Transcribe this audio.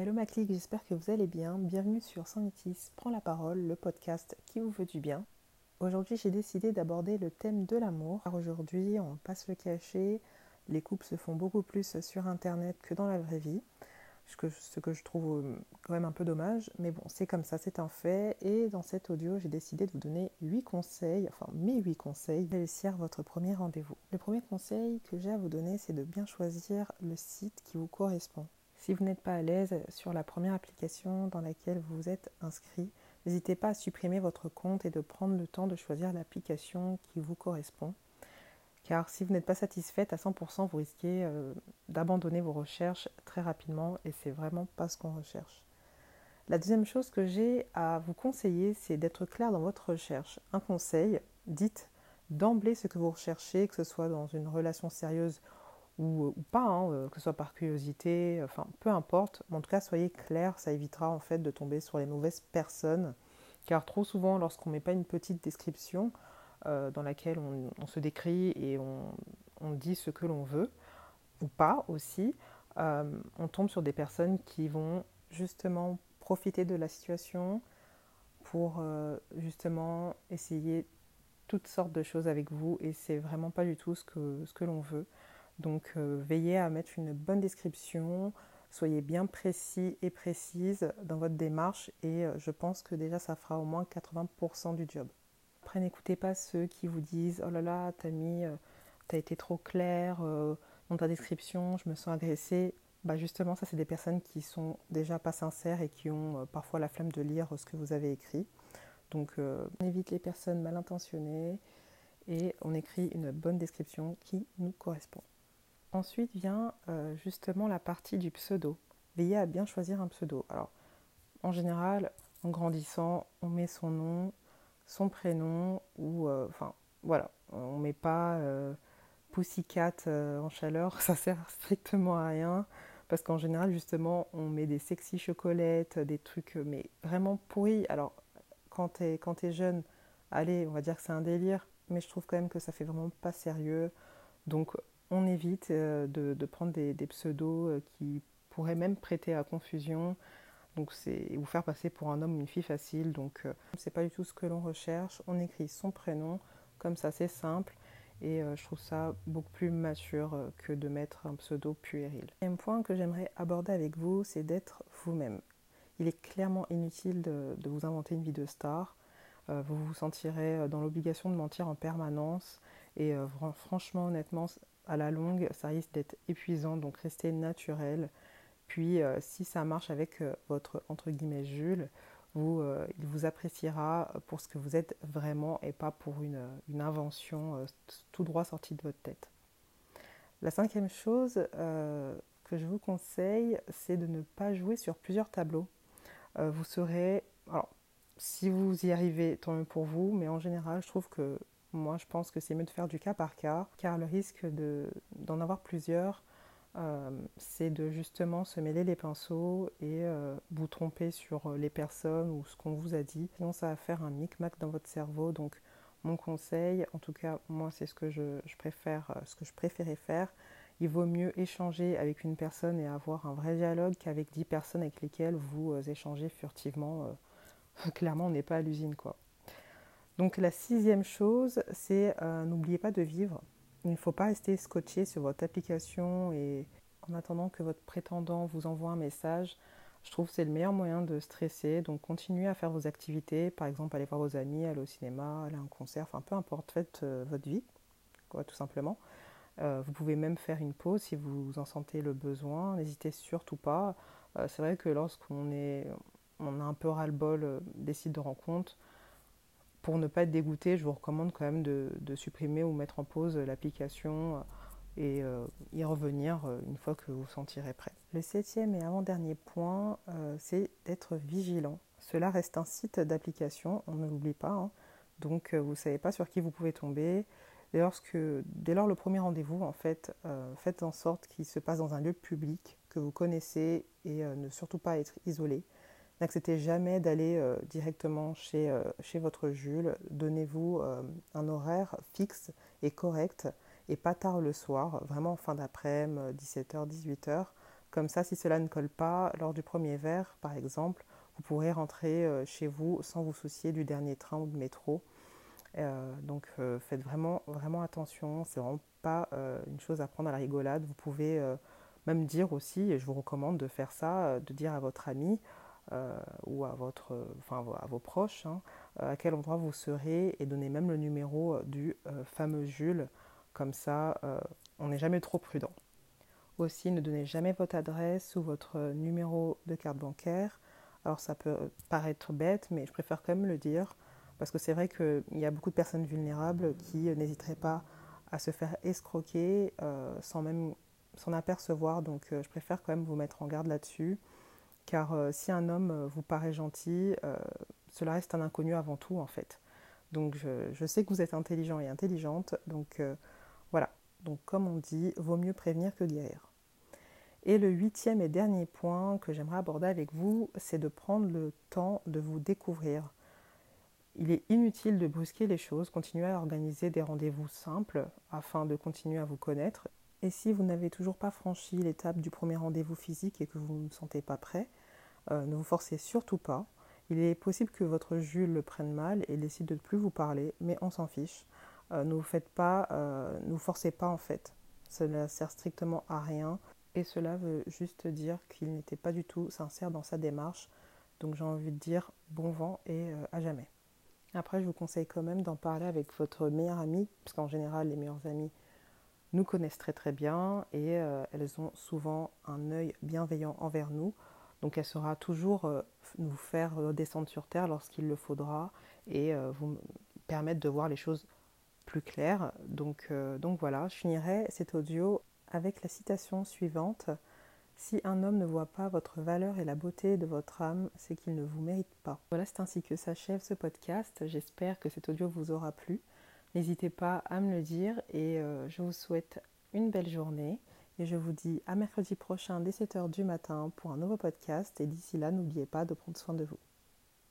Hello ma clique, j'espère que vous allez bien. Bienvenue sur Sanitis Prends la parole, le podcast qui vous veut du bien. Aujourd'hui, j'ai décidé d'aborder le thème de l'amour. Aujourd'hui, on passe le cacher, les couples se font beaucoup plus sur internet que dans la vraie vie. Ce que, ce que je trouve euh, quand même un peu dommage, mais bon, c'est comme ça, c'est un fait. Et dans cet audio, j'ai décidé de vous donner 8 conseils, enfin mes 8 conseils, pour réussir votre premier rendez-vous. Le premier conseil que j'ai à vous donner, c'est de bien choisir le site qui vous correspond. Si vous n'êtes pas à l'aise sur la première application dans laquelle vous vous êtes inscrit, n'hésitez pas à supprimer votre compte et de prendre le temps de choisir l'application qui vous correspond. Car si vous n'êtes pas satisfaite à 100%, vous risquez euh, d'abandonner vos recherches très rapidement et c'est vraiment pas ce qu'on recherche. La deuxième chose que j'ai à vous conseiller, c'est d'être clair dans votre recherche. Un conseil, dites d'emblée ce que vous recherchez, que ce soit dans une relation sérieuse ou, pas, hein, euh, que ce soit par curiosité, enfin peu importe. en tout cas, soyez clair, ça évitera en fait de tomber sur les mauvaises personnes. Car trop souvent, lorsqu'on ne met pas une petite description euh, dans laquelle on, se décrit et on, dit ce que l'on veut, ou pas aussi, euh, on tombe sur des personnes qui vont justement profiter de la situation pour justement essayer toutes sortes de choses avec vous et c'est vraiment pas du tout ce que, ce que l'on veut. Donc euh, veillez à mettre une bonne description, soyez bien précis et précise dans votre démarche et euh, je pense que déjà ça fera au moins 80% du job. Après n'écoutez pas ceux qui vous disent oh là là t'as mis, euh, t'as été trop clair dans ta description, je me sens agressée. Bah justement ça c'est des personnes qui sont déjà pas sincères et qui ont parfois la flemme de lire ce que vous avez écrit. Donc on évite les personnes mal intentionnées et on écrit une bonne description qui nous correspond. Ensuite vient euh, justement la partie du pseudo. Veillez à bien choisir un pseudo. Alors, en général, en grandissant, on met son nom, son prénom, ou euh, enfin, voilà, on met pas euh, Pussycat en chaleur, ça sert strictement à rien. Parce qu'en général, justement, on met des sexy chocolates, des trucs, mais vraiment pourris. Alors, quand tu es, es, jeune, allez, on va dire que c'est un délire, mais je trouve quand même que ça fait vraiment pas sérieux. Donc, on évite euh, de, prendre des, pseudos euh, qui pourraient même prêter à confusion. Donc vous faire passer pour un homme ou une fille facile. Donc euh, c'est pas du tout ce que l'on recherche. On écrit son prénom, comme ça c'est simple. Et je trouve ça beaucoup plus mature que de mettre un pseudo puéril. Un point que j'aimerais aborder avec vous, c'est d'être vous-même. Il est clairement inutile de, vous inventer une vie de star. vous vous sentirez dans l'obligation de mentir en permanence. Et franchement, honnêtement, à la longue, ça risque d'être épuisant, donc restez naturel. Puis, euh, si ça marche avec euh, votre entre guillemets Jules, vous, euh, il vous appréciera pour ce que vous êtes vraiment et pas pour une, une invention tout droit sortie de votre tête. La cinquième chose que je vous conseille, c'est de ne pas jouer sur plusieurs tableaux. vous serez, alors, si vous y arrivez, tant mieux pour vous, mais en général, je trouve que moi, je pense que c'est mieux de faire du cas par cas, car le risque d'en avoir plusieurs, euh, c'est de justement se mêler les pinceaux et euh, vous tromper sur les personnes ou ce qu'on vous a dit. Sinon, ça va faire un micmac dans votre cerveau. Donc, mon conseil, en tout cas, moi, c'est ce que je, préfère, euh, ce que je préférais faire. Il vaut mieux échanger avec une personne et avoir un vrai dialogue qu'avec dix personnes avec lesquelles vous échangez furtivement. clairement, on n'est pas à l'usine, quoi. Donc la sixième chose, c'est euh, n'oubliez pas de vivre. Il ne faut pas rester scotché sur votre application et en attendant que votre prétendant vous envoie un message. Je trouve que c'est le meilleur moyen de stresser. Donc continuez à faire vos activités, par exemple aller voir vos amis, aller au cinéma, aller à un concert, enfin peu importe, faites euh, votre vie, quoi, tout simplement. Euh, vous pouvez même faire une pause si vous en sentez le besoin. N'hésitez surtout pas. c'est vrai que lorsqu'on est, on a un peu ras-le-bol des sites de rencontres, pour ne pas être dégoûté, je vous recommande quand même de, supprimer ou mettre en pause l'application euh, et euh, y revenir euh, une fois que vous vous sentirez prêt. Le septième et avant-dernier point, c'est d'être vigilant. Cela reste un site d'application, on ne l'oublie pas, hein. donc vous ne savez pas sur qui vous pouvez tomber. Dès, dès lors le premier rendez-vous, en fait, faites en sorte qu'il se passe dans un lieu public que vous connaissez et ne surtout pas être isolé. N'acceptez jamais d'aller euh, directement chez, euh, chez, votre Jules. Donnez-vous euh, un horaire fixe et correct et pas tard le soir, vraiment en fin d'après-midi, 17h, 18h. Comme ça, si cela ne colle pas, lors du premier verre, par exemple, vous pourrez rentrer chez vous sans vous soucier du dernier train ou de métro. Donc faites vraiment, vraiment attention, c'est vraiment pas une chose à prendre à la rigolade. Vous pouvez même dire aussi, et je vous recommande de faire ça, de dire à votre ami ou à, votre, enfin, à vos proches hein, à quel endroit vous serez et donner même le numéro du fameux Jules. Comme ça, on n'est jamais trop prudent. Aussi, ne donnez jamais votre adresse ou votre numéro de carte bancaire. Alors ça peut paraître bête, mais je préfère quand même le dire, parce que c'est vrai qu'il y a beaucoup de personnes vulnérables qui n'hésiteraient pas à se faire escroquer euh, sans même s'en apercevoir. Donc euh, je préfère quand même vous mettre en garde là-dessus, car euh, si un homme vous paraît gentil, cela reste un inconnu avant tout en fait. Donc je, je, sais que vous êtes intelligent et intelligente, donc voilà. Donc comme on dit, vaut mieux prévenir que guérir. Et le huitième et dernier point que j'aimerais aborder avec vous, c'est de prendre le temps de vous découvrir. Il est inutile de brusquer les choses, continuez à organiser des rendez-vous simples afin de continuer à vous connaître. Et si vous n'avez toujours pas franchi l'étape du premier rendez-vous physique et que vous ne vous sentez pas prêt, euh, ne vous forcez surtout pas. Il est possible que votre Jules le prenne mal et décide de ne plus vous parler, mais on s'en fiche. Euh, ne vous faites pas, euh, ne vous forcez pas en fait. Cela sert strictement à rien. Et cela veut juste dire qu'il n'était pas du tout sincère dans sa démarche. Donc j'ai envie de dire bon vent et à jamais. Après, je vous conseille quand même d'en parler avec votre meilleure amie, parce qu'en général, les meilleures amies nous connaissent très très bien et elles ont souvent un œil bienveillant envers nous. Donc elle saura toujours euh, nous faire descendre sur terre lorsqu'il le faudra et vous permettre de voir les choses plus claires. Donc, donc voilà, je finirai cet audio avec la citation suivante Si un homme ne voit pas votre valeur et la beauté de votre âme, c'est qu'il ne vous mérite pas. Voilà, c'est ainsi que s'achève ce podcast. J'espère que cet audio vous aura plu. N'hésitez pas à me le dire et euh, je vous souhaite une belle journée. Et je vous dis à mercredi prochain dès 7h du matin pour un nouveau podcast. Et d'ici là, n'oubliez pas de prendre soin de vous.